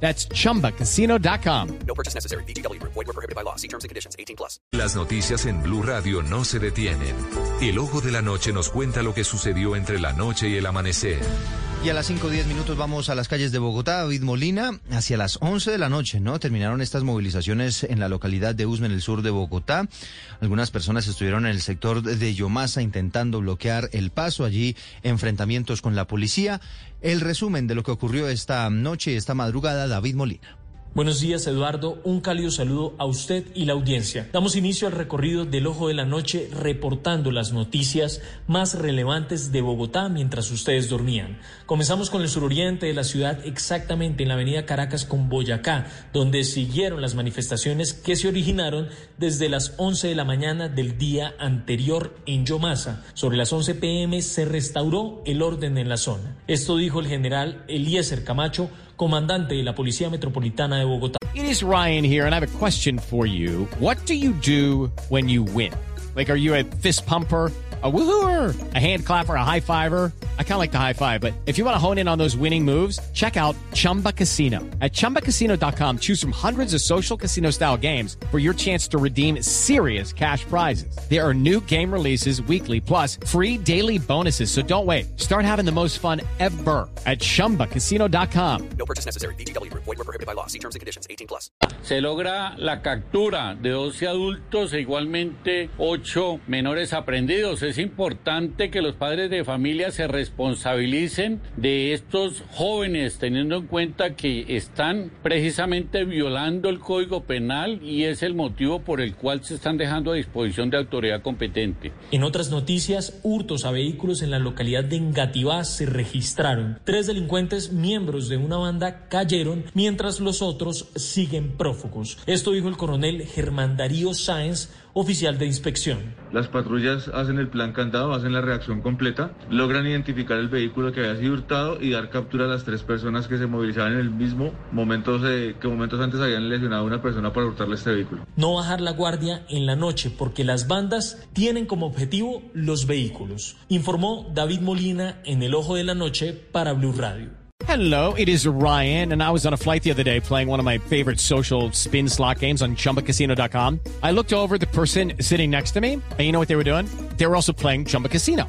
That's chumbacasino.com. No purchase necessary. BGW. Void were prohibited by law. See terms and conditions. 18 plus. Las noticias en Blue Radio no se detienen. El ojo de la noche nos cuenta lo que sucedió entre la noche y el amanecer. Y a las 5 o 10 minutos vamos a las calles de Bogotá, David Molina, hacia las 11 de la noche, ¿no? Terminaron estas movilizaciones en la localidad de Usme, en el sur de Bogotá. Algunas personas estuvieron en el sector de Yomasa intentando bloquear el paso, allí enfrentamientos con la policía. El resumen de lo que ocurrió esta noche, esta madrugada, David Molina. Buenos días, Eduardo. Un cálido saludo a usted y la audiencia. Damos inicio al recorrido del Ojo de la Noche reportando las noticias más relevantes de Bogotá mientras ustedes dormían. Comenzamos con el suroriente de la ciudad, exactamente en la avenida Caracas con Boyacá, donde siguieron las manifestaciones que se originaron desde las 11 de la mañana del día anterior en Yomasa. Sobre las 11 pm se restauró el orden en la zona. Esto dijo el general Eliezer Camacho, comandante de la Policía Metropolitana de Bogotá. It is Ryan here, and I have a question for you. What do you do when you win? Like, are you a fist pumper? A woohooer, a hand clapper, a high fiver. I kind of like the high five, but if you want to hone in on those winning moves, check out Chumba Casino. At chumbacasino.com, choose from hundreds of social casino style games for your chance to redeem serious cash prizes. There are new game releases weekly, plus free daily bonuses. So don't wait. Start having the most fun ever at chumbacasino.com. No purchase necessary. BGW. Void were prohibited by law. See terms and conditions. 18 plus. Se logra la captura de 12 adultos e igualmente 8 menores aprendidos. Es importante que los padres de familia se responsabilicen de estos jóvenes, teniendo en cuenta que están precisamente violando el Código Penal y es el motivo por el cual se están dejando a disposición de autoridad competente. En otras noticias, hurtos a vehículos en la localidad de Engativá se registraron. Tres delincuentes, miembros de una banda, cayeron, mientras los otros siguen prófugos. Esto dijo el coronel Germán Darío Sáenz, oficial de inspección. Las patrullas hacen el plan candado, hacen la reacción completa, logran identificar el vehículo que había sido hurtado y dar captura a las tres personas que se movilizaban en el mismo momento que momentos antes habían lesionado a una persona para hurtarle este vehículo. No bajar la guardia en la noche porque las bandas tienen como objetivo los vehículos, informó David Molina en el Ojo de la Noche para Blue Radio. Hello, it is Ryan, and I was on a flight the other day playing one of my favorite social spin slot games on chumbacasino.com. I looked over at the person sitting next to me, and you know what they were doing? They were also playing Chumba Casino.